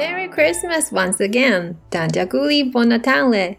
Merry Christmas once again！大家 g o o d b o Natale！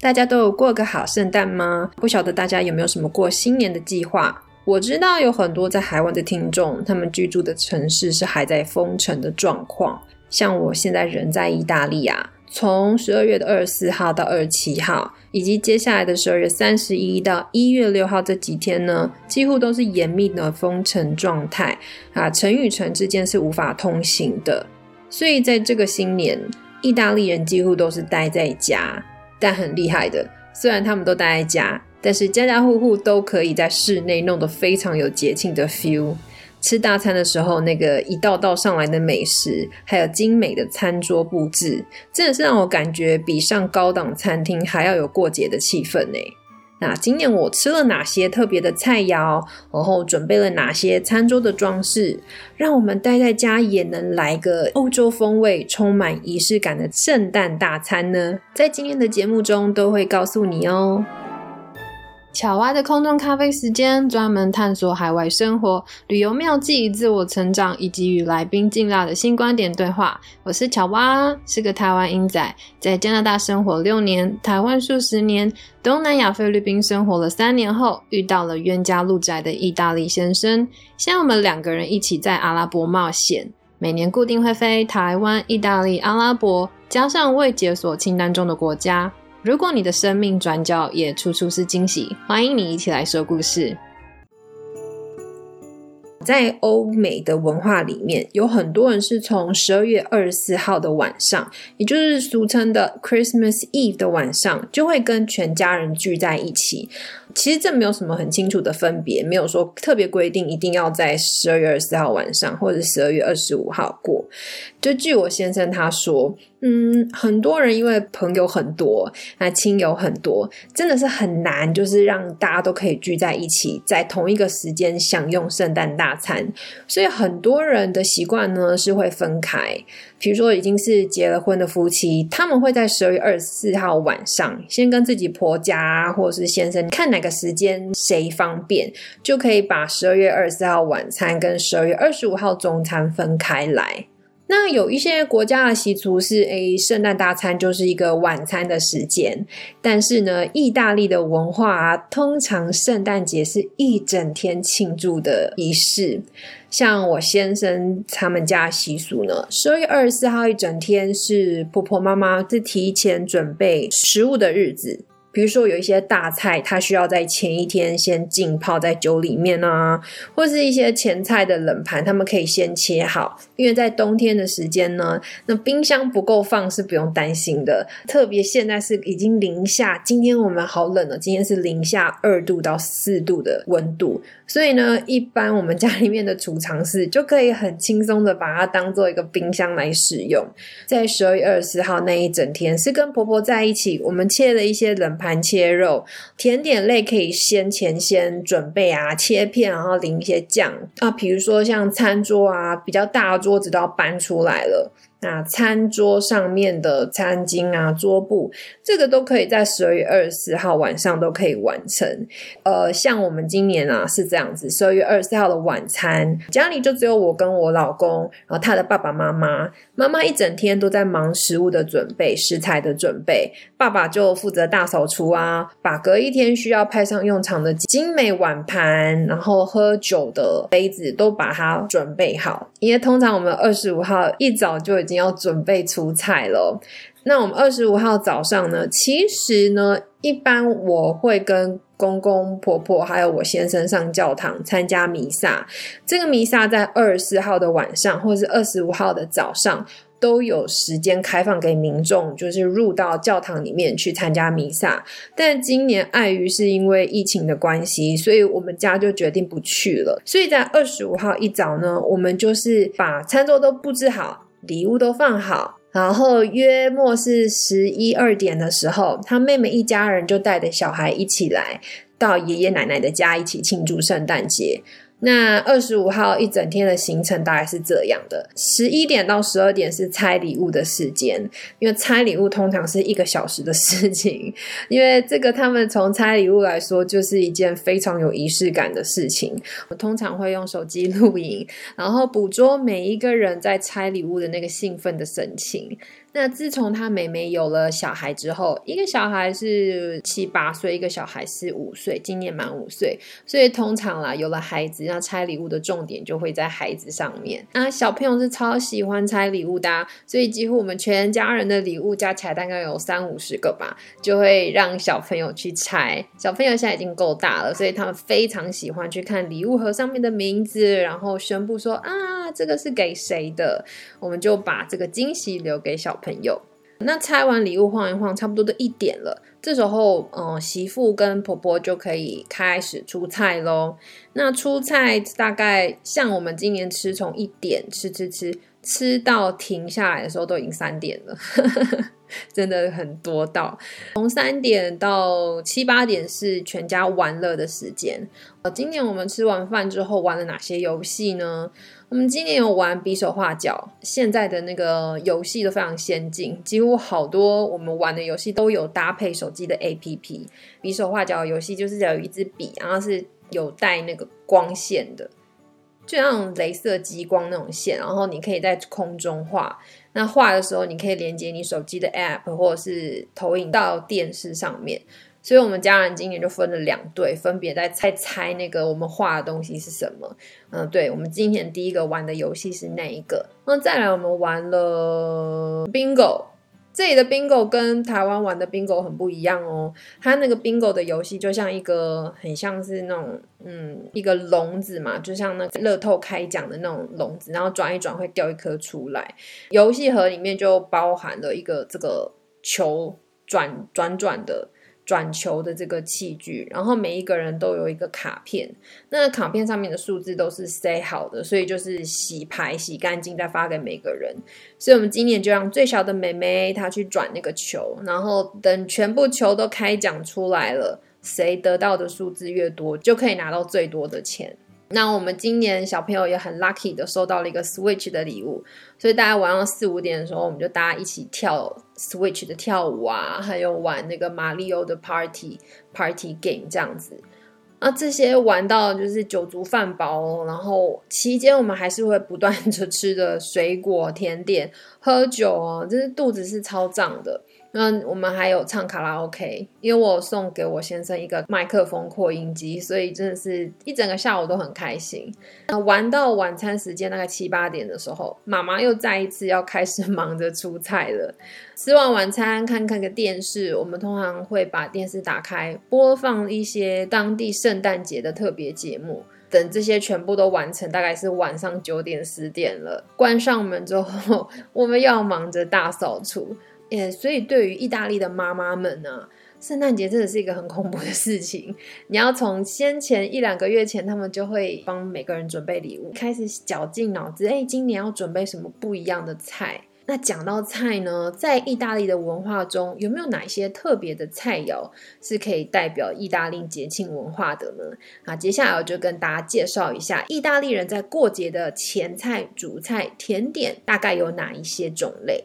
大家都有过个好圣诞吗？不晓得大家有没有什么过新年的计划？我知道有很多在海外的听众，他们居住的城市是还在封城的状况。像我现在人在意大利啊，从十二月的二十四号到二十七号，以及接下来的十二月三十一到一月六号这几天呢，几乎都是严密的封城状态啊，城与城之间是无法通行的。所以在这个新年，意大利人几乎都是待在家，但很厉害的，虽然他们都待在家。但是家家户户都可以在室内弄得非常有节庆的 feel。吃大餐的时候，那个一道道上来的美食，还有精美的餐桌布置，真的是让我感觉比上高档餐厅还要有过节的气氛呢。那今年我吃了哪些特别的菜肴，然后准备了哪些餐桌的装饰，让我们待在家也能来个欧洲风味、充满仪式感的圣诞大餐呢？在今天的节目中都会告诉你哦。巧蛙的空中咖啡时间，专门探索海外生活、旅游妙计、自我成长以及与来宾劲辣的新观点对话。我是巧蛙，是个台湾英仔，在加拿大生活六年，台湾数十年，东南亚菲律宾生活了三年后，遇到了冤家路窄的意大利先生。现在我们两个人一起在阿拉伯冒险，每年固定会飞台湾、意大利、阿拉伯，加上未解锁清单中的国家。如果你的生命转角也处处是惊喜，欢迎你一起来说故事。在欧美的文化里面，有很多人是从十二月二十四号的晚上，也就是俗称的 Christmas Eve 的晚上，就会跟全家人聚在一起。其实这没有什么很清楚的分别，没有说特别规定一定要在十二月二十四号晚上，或者十二月二十五号过。就据我先生他说，嗯，很多人因为朋友很多，那亲友很多，真的是很难，就是让大家都可以聚在一起，在同一个时间享用圣诞大餐。所以很多人的习惯呢是会分开。比如说已经是结了婚的夫妻，他们会在十二月二十四号晚上先跟自己婆家或者是先生看哪个时间谁方便，就可以把十二月二十四号晚餐跟十二月二十五号中餐分开来。那有一些国家的习俗是，诶，圣诞大餐就是一个晚餐的时间。但是呢，意大利的文化通常圣诞节是一整天庆祝的仪式。像我先生他们家习俗呢，十二月二十四号一整天是婆婆妈妈在提前准备食物的日子。比如说有一些大菜，它需要在前一天先浸泡在酒里面啊，或是一些前菜的冷盘，他们可以先切好，因为在冬天的时间呢，那冰箱不够放是不用担心的。特别现在是已经零下，今天我们好冷了，今天是零下二度到四度的温度，所以呢，一般我们家里面的储藏室就可以很轻松的把它当做一个冰箱来使用。在十二月二十四号那一整天是跟婆婆在一起，我们切了一些冷。盘切肉，甜点类可以先前先准备啊，切片，然后淋一些酱啊。比如说像餐桌啊，比较大的桌子都要搬出来了。那餐桌上面的餐巾啊、桌布，这个都可以在十二月二十四号晚上都可以完成。呃，像我们今年啊是这样子，十二月二十四号的晚餐，家里就只有我跟我老公，然后他的爸爸妈妈，妈妈一整天都在忙食物的准备、食材的准备，爸爸就负责大扫除啊，把隔一天需要派上用场的精美碗盘，然后喝酒的杯子都把它准备好。因为通常我们二十五号一早就已经。你要准备出菜了。那我们二十五号早上呢？其实呢，一般我会跟公公婆婆还有我先生上教堂参加弥撒。这个弥撒在二十四号的晚上，或是二十五号的早上都有时间开放给民众，就是入到教堂里面去参加弥撒。但今年碍于是因为疫情的关系，所以我们家就决定不去了。所以在二十五号一早呢，我们就是把餐桌都布置好。礼物都放好，然后约莫是十一二点的时候，他妹妹一家人就带着小孩一起来到爷爷奶奶的家一起庆祝圣诞节。那二十五号一整天的行程大概是这样的：十一点到十二点是拆礼物的时间，因为拆礼物通常是一个小时的事情。因为这个，他们从拆礼物来说，就是一件非常有仪式感的事情。我通常会用手机录影，然后捕捉每一个人在拆礼物的那个兴奋的神情。那自从他妹妹有了小孩之后，一个小孩是七八岁，一个小孩是五岁，今年满五岁，所以通常啦，有了孩子，那拆礼物的重点就会在孩子上面。那小朋友是超喜欢拆礼物的，所以几乎我们全家人的礼物加起来大概有三五十个吧，就会让小朋友去拆。小朋友现在已经够大了，所以他们非常喜欢去看礼物盒上面的名字，然后宣布说啊，这个是给谁的？我们就把这个惊喜留给小。朋友，那拆完礼物晃一晃，差不多都一点了。这时候，嗯，媳妇跟婆婆就可以开始出菜喽。那出菜大概像我们今年吃，从一点吃吃吃吃到停下来的时候，都已经三点了，真的很多到。从三点到七八点是全家玩乐的时间。呃，今年我们吃完饭之后玩了哪些游戏呢？我们今年有玩比手画脚，现在的那个游戏都非常先进，几乎好多我们玩的游戏都有搭配手机的 APP。比手画脚游戏就是有一支笔，然后是有带那个光线的，就像镭射激光那种线，然后你可以在空中画。那画的时候，你可以连接你手机的 App，或者是投影到电视上面。所以，我们家人今年就分了两队，分别在猜猜那个我们画的东西是什么。嗯，对，我们今年第一个玩的游戏是那一个。那再来，我们玩了 bingo。这里的 bingo 跟台湾玩的 bingo 很不一样哦。它那个 bingo 的游戏就像一个很像是那种嗯一个笼子嘛，就像那个乐透开奖的那种笼子，然后转一转会掉一颗出来。游戏盒里面就包含了一个这个球转转转的。转球的这个器具，然后每一个人都有一个卡片，那卡片上面的数字都是塞好的，所以就是洗牌洗干净再发给每个人。所以我们今年就让最小的妹妹她去转那个球，然后等全部球都开奖出来了，谁得到的数字越多，就可以拿到最多的钱。那我们今年小朋友也很 lucky 的收到了一个 Switch 的礼物，所以大家晚上四五点的时候，我们就大家一起跳 Switch 的跳舞啊，还有玩那个马里奥的 Party Party Game 这样子。那这些玩到就是酒足饭饱，然后期间我们还是会不断的吃的水果、甜点、喝酒哦，就是肚子是超胀的。那我们还有唱卡拉 OK，因为我送给我先生一个麦克风扩音机，所以真的是一整个下午都很开心。那玩到晚餐时间大概七八点的时候，妈妈又再一次要开始忙着出菜了。吃完晚餐，看看个电视，我们通常会把电视打开，播放一些当地圣诞节的特别节目。等这些全部都完成，大概是晚上九点十点了。关上门之后，我们要忙着大扫除。所以，对于意大利的妈妈们呢，圣诞节真的是一个很恐怖的事情。你要从先前一两个月前，他们就会帮每个人准备礼物，开始绞尽脑汁，哎，今年要准备什么不一样的菜？那讲到菜呢，在意大利的文化中，有没有哪一些特别的菜肴是可以代表意大利节庆文化的呢？啊，接下来我就跟大家介绍一下，意大利人在过节的前菜、主菜、甜点大概有哪一些种类。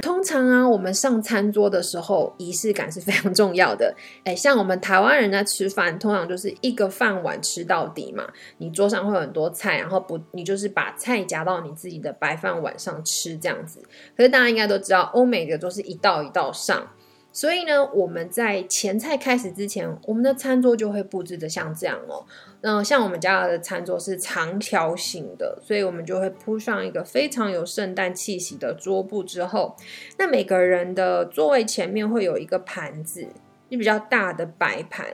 通常啊，我们上餐桌的时候，仪式感是非常重要的。哎，像我们台湾人在吃饭，通常就是一个饭碗吃到底嘛。你桌上会有很多菜，然后不，你就是把菜夹到你自己的白饭碗上吃这样子。可是大家应该都知道，欧美的都是一道一道上。所以呢，我们在前菜开始之前，我们的餐桌就会布置的像这样哦。那像我们家的餐桌是长条形的，所以我们就会铺上一个非常有圣诞气息的桌布。之后，那每个人的座位前面会有一个盘子，就比较大的白盘。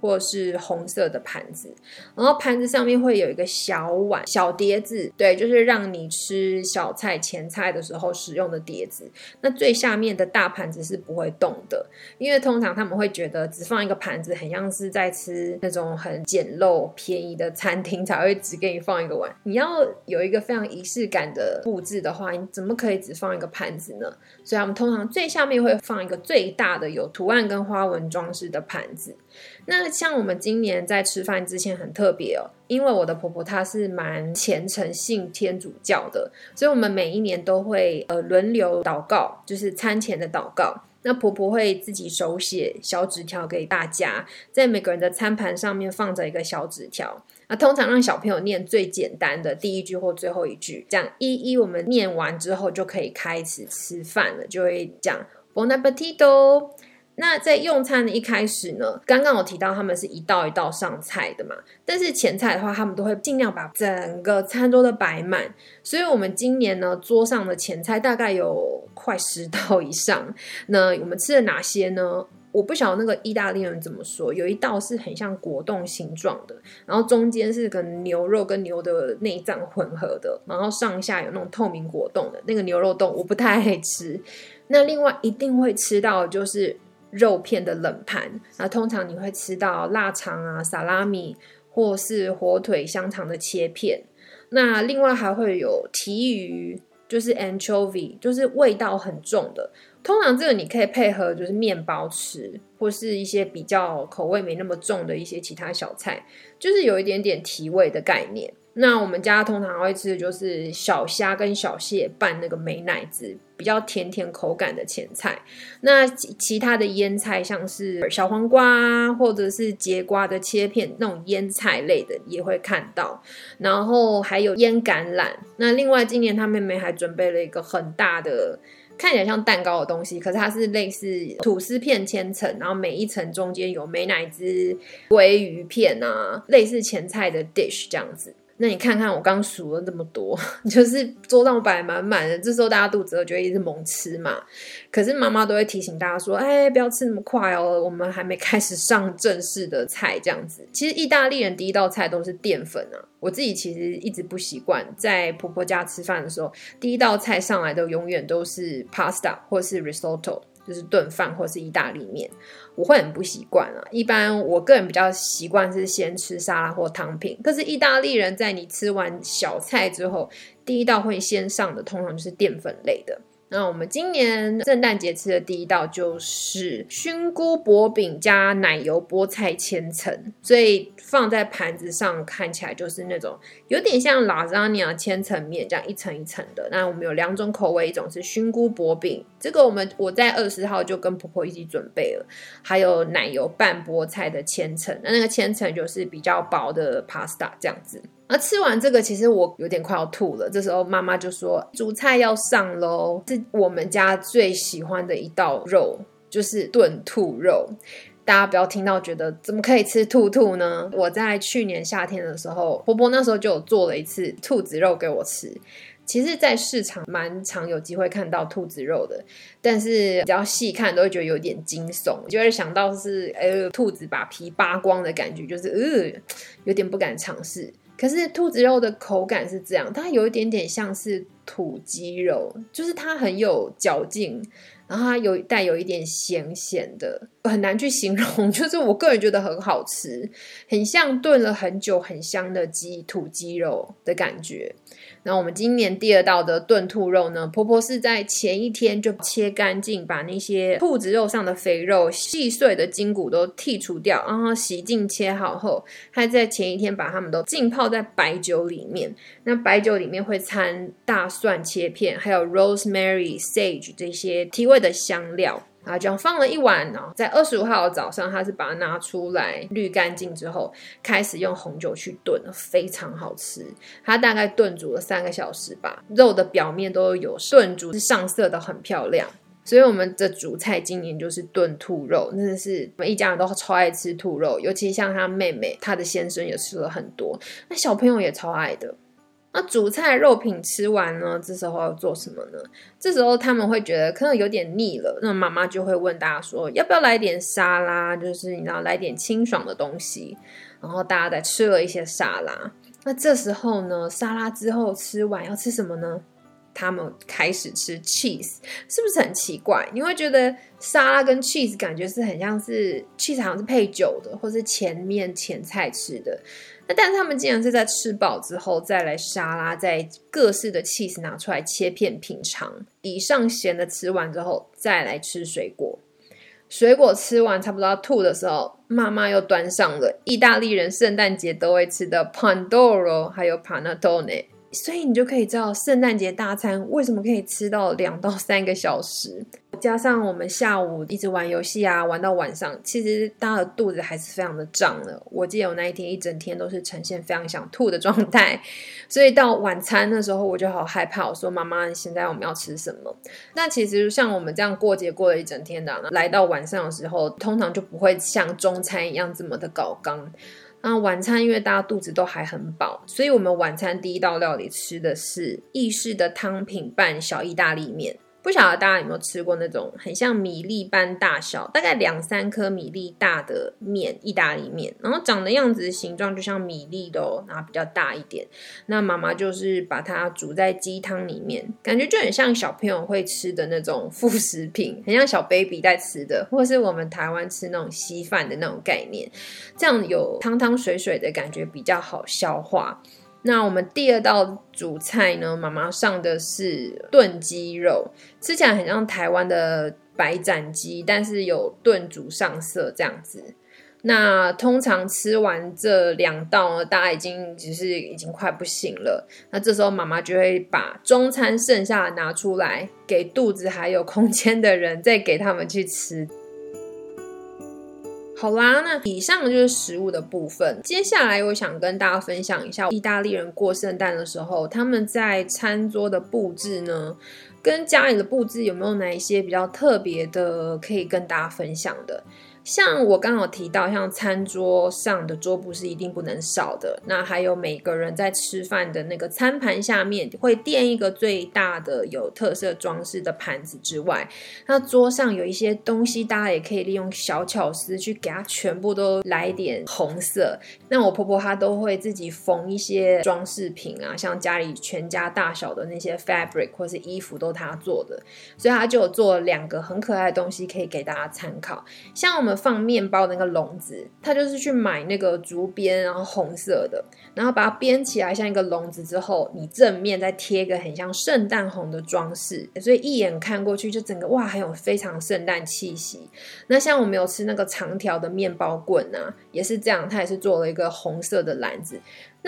或是红色的盘子，然后盘子上面会有一个小碗、小碟子，对，就是让你吃小菜、前菜的时候使用的碟子。那最下面的大盘子是不会动的，因为通常他们会觉得只放一个盘子，很像是在吃那种很简陋、便宜的餐厅才会只给你放一个碗。你要有一个非常仪式感的布置的话，你怎么可以只放一个盘子呢？所以，他们通常最下面会放一个最大的有图案跟花纹装饰的盘子。那像我们今年在吃饭之前很特别哦，因为我的婆婆她是蛮虔诚信天主教的，所以我们每一年都会呃轮流祷告，就是餐前的祷告。那婆婆会自己手写小纸条给大家，在每个人的餐盘上面放着一个小纸条。那通常让小朋友念最简单的第一句或最后一句，这样一一我们念完之后就可以开始吃饭了，就会讲 bon appetito。那在用餐的一开始呢，刚刚有提到他们是一道一道上菜的嘛，但是前菜的话，他们都会尽量把整个餐桌都摆满。所以，我们今年呢，桌上的前菜大概有快十道以上。那我们吃了哪些呢？我不晓得那个意大利人怎么说，有一道是很像果冻形状的，然后中间是跟牛肉跟牛的内脏混合的，然后上下有那种透明果冻的那个牛肉冻，我不太爱吃。那另外一定会吃到就是肉片的冷盘，那通常你会吃到腊肠啊、萨拉米或是火腿、香肠的切片。那另外还会有提鱼，就是 anchovy，就是味道很重的。通常这个你可以配合就是面包吃，或是一些比较口味没那么重的一些其他小菜，就是有一点点提味的概念。那我们家通常会吃的就是小虾跟小蟹拌那个美奶滋，比较甜甜口感的前菜。那其他的腌菜，像是小黄瓜或者是节瓜的切片，那种腌菜类的也会看到。然后还有腌橄榄。那另外今年他妹妹还准备了一个很大的。看起来像蛋糕的东西，可是它是类似吐司片千层，然后每一层中间有美乃滋、鲑鱼片啊，类似前菜的 dish 这样子。那你看看我刚数了这么多，就是桌上摆满满的，这时候大家肚子饿，就会一直猛吃嘛。可是妈妈都会提醒大家说：“哎，不要吃那么快哦，我们还没开始上正式的菜。”这样子，其实意大利人第一道菜都是淀粉啊。我自己其实一直不习惯，在婆婆家吃饭的时候，第一道菜上来的永远都是 pasta 或是 risotto。就是炖饭或是意大利面，我会很不习惯啊。一般我个人比较习惯是先吃沙拉或汤品，可是意大利人在你吃完小菜之后，第一道会先上的通常就是淀粉类的。那我们今年圣诞节吃的第一道就是熏菇薄饼加奶油菠菜千层，所以放在盘子上看起来就是那种有点像拉扎尼亚千层面这样一层一层的。那我们有两种口味，一种是熏菇薄饼，这个我们我在二十号就跟婆婆一起准备了，还有奶油拌菠菜的千层，那那个千层就是比较薄的 pasta 这样子。而吃完这个，其实我有点快要吐了。这时候妈妈就说：“主菜要上喽，是我们家最喜欢的一道肉，就是炖兔肉。大家不要听到觉得怎么可以吃兔兔呢？我在去年夏天的时候，婆婆那时候就有做了一次兔子肉给我吃。其实，在市场蛮常有机会看到兔子肉的，但是只要细看都会觉得有点惊悚，就会想到是呃兔子把皮扒光的感觉，就是呃有点不敢尝试。”可是兔子肉的口感是这样，它有一点点像是土鸡肉，就是它很有嚼劲，然后它有带有一点咸咸的，很难去形容。就是我个人觉得很好吃，很像炖了很久很香的鸡土鸡肉的感觉。那我们今年第二道的炖兔肉呢？婆婆是在前一天就切干净，把那些兔子肉上的肥肉、细碎的筋骨都剔除掉，然后洗净切好后，还在前一天把它们都浸泡在白酒里面。那白酒里面会掺大蒜切片，还有 rosemary、sage 这些提味的香料。啊，这样放了一晚呢，在二十五号的早上，他是把它拿出来滤干净之后，开始用红酒去炖，非常好吃。它大概炖煮了三个小时吧，肉的表面都有炖煮，是上色的很漂亮。所以我们的主菜今年就是炖兔肉，真的是我们一家人都超爱吃兔肉，尤其像他妹妹，他的先生也吃了很多，那小朋友也超爱的。那主菜肉品吃完呢？这时候要做什么呢？这时候他们会觉得可能有点腻了，那妈妈就会问大家说：要不要来点沙拉？就是你知道来点清爽的东西。然后大家再吃了一些沙拉。那这时候呢，沙拉之后吃完要吃什么呢？他们开始吃 cheese，是不是很奇怪？你会觉得沙拉跟 cheese 感觉是很像是 cheese 好像是配酒的，或是前面前菜吃的。但是他们竟然是在吃饱之后再来沙拉，再各式的 cheese 拿出来切片品尝，以上咸的吃完之后再来吃水果，水果吃完差不多要吐的时候，妈妈又端上了意大利人圣诞节都会吃的 Pandoro，还有 Panettone。所以你就可以知道圣诞节大餐为什么可以吃到两到三个小时，加上我们下午一直玩游戏啊，玩到晚上，其实大家的肚子还是非常的胀的。我记得我那一天一整天都是呈现非常想吐的状态，所以到晚餐的时候我就好害怕。我说妈妈，现在我们要吃什么？那其实像我们这样过节过了一整天的，来到晚上的时候，通常就不会像中餐一样这么的搞刚。那晚餐因为大家肚子都还很饱，所以我们晚餐第一道料理吃的是意式的汤品拌小意大利面。不晓得大家有没有吃过那种很像米粒般大小，大概两三颗米粒大的面，意大利面，然后长的样子形状就像米粒的哦，然后比较大一点。那妈妈就是把它煮在鸡汤里面，感觉就很像小朋友会吃的那种副食品，很像小 baby 在吃的，或是我们台湾吃那种稀饭的那种概念，这样有汤汤水水的感觉比较好消化。那我们第二道主菜呢？妈妈上的是炖鸡肉，吃起来很像台湾的白斩鸡，但是有炖煮上色这样子。那通常吃完这两道呢，大家已经只是已经快不行了。那这时候妈妈就会把中餐剩下的拿出来，给肚子还有空间的人，再给他们去吃。好啦，那以上就是食物的部分。接下来我想跟大家分享一下，意大利人过圣诞的时候，他们在餐桌的布置呢，跟家里的布置有没有哪一些比较特别的，可以跟大家分享的。像我刚好提到，像餐桌上的桌布是一定不能少的。那还有每个人在吃饭的那个餐盘下面会垫一个最大的有特色装饰的盘子之外，那桌上有一些东西，大家也可以利用小巧思去给它全部都来点红色。那我婆婆她都会自己缝一些装饰品啊，像家里全家大小的那些 fabric 或是衣服都她做的，所以她就有做两个很可爱的东西可以给大家参考，像我们。放面包的那个笼子，他就是去买那个竹编，然后红色的，然后把它编起来像一个笼子之后，你正面再贴一个很像圣诞红的装饰，所以一眼看过去就整个哇，很有非常圣诞气息。那像我们有吃那个长条的面包棍啊，也是这样，它也是做了一个红色的篮子。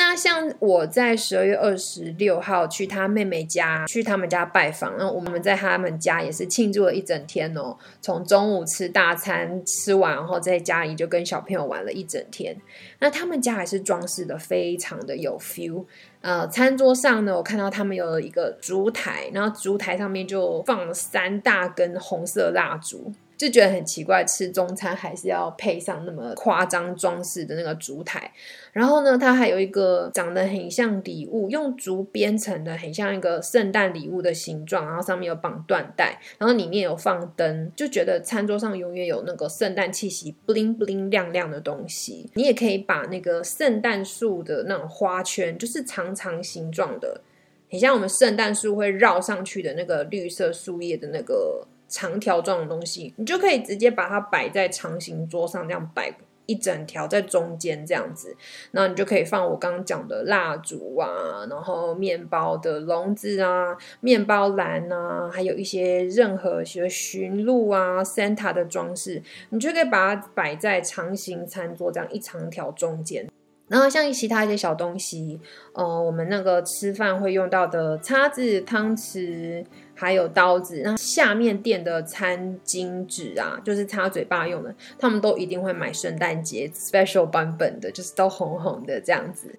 那像我在十二月二十六号去他妹妹家，去他们家拜访，然后我们在他们家也是庆祝了一整天哦。从中午吃大餐吃完，然后在家里就跟小朋友玩了一整天。那他们家还是装饰的非常的有 feel。呃，餐桌上呢，我看到他们有一个烛台，然后烛台上面就放了三大根红色蜡烛。就觉得很奇怪，吃中餐还是要配上那么夸张装饰的那个烛台。然后呢，它还有一个长得很像礼物，用竹编成的，很像一个圣诞礼物的形状。然后上面有绑缎带，然后里面有放灯，就觉得餐桌上永远有那个圣诞气息，bling bling 亮亮的东西。你也可以把那个圣诞树的那种花圈，就是长长形状的，很像我们圣诞树会绕上去的那个绿色树叶的那个。长条状的东西，你就可以直接把它摆在长形桌上，这样摆一整条在中间这样子，那你就可以放我刚刚讲的蜡烛啊，然后面包的笼子啊，面包篮啊，还有一些任何些驯鹿啊、Santa 的装饰，你就可以把它摆在长形餐桌这样一长条中间。然后像其他一些小东西，呃，我们那个吃饭会用到的叉子、汤匙。还有刀子，那下面垫的餐巾纸啊，就是擦嘴巴用的，他们都一定会买圣诞节 special 版本的，就是都红红的这样子。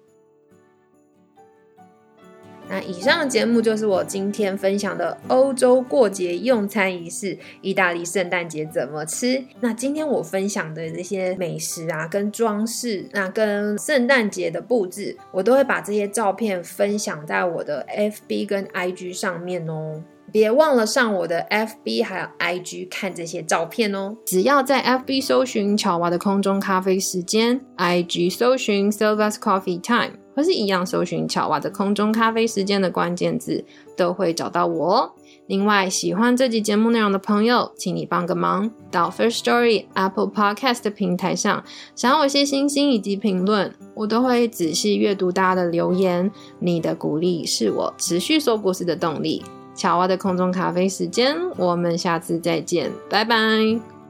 那以上的节目就是我今天分享的欧洲过节用餐仪式，意大利圣诞节怎么吃。那今天我分享的这些美食啊，跟装饰，那跟圣诞节的布置，我都会把这些照片分享在我的 FB 跟 IG 上面哦。别忘了上我的 FB 还有 IG 看这些照片哦。只要在 FB 搜寻巧娃的空中咖啡时间，IG 搜寻 Silva's Coffee Time，或是一样搜寻巧娃的空中咖啡时间的关键字，都会找到我哦。另外，喜欢这集节目内容的朋友，请你帮个忙，到 First Story Apple Podcast 平台上，想我些星星以及评论，我都会仔细阅读大家的留言。你的鼓励是我持续说故事的动力。巧蛙的空中咖啡时间，我们下次再见，拜拜。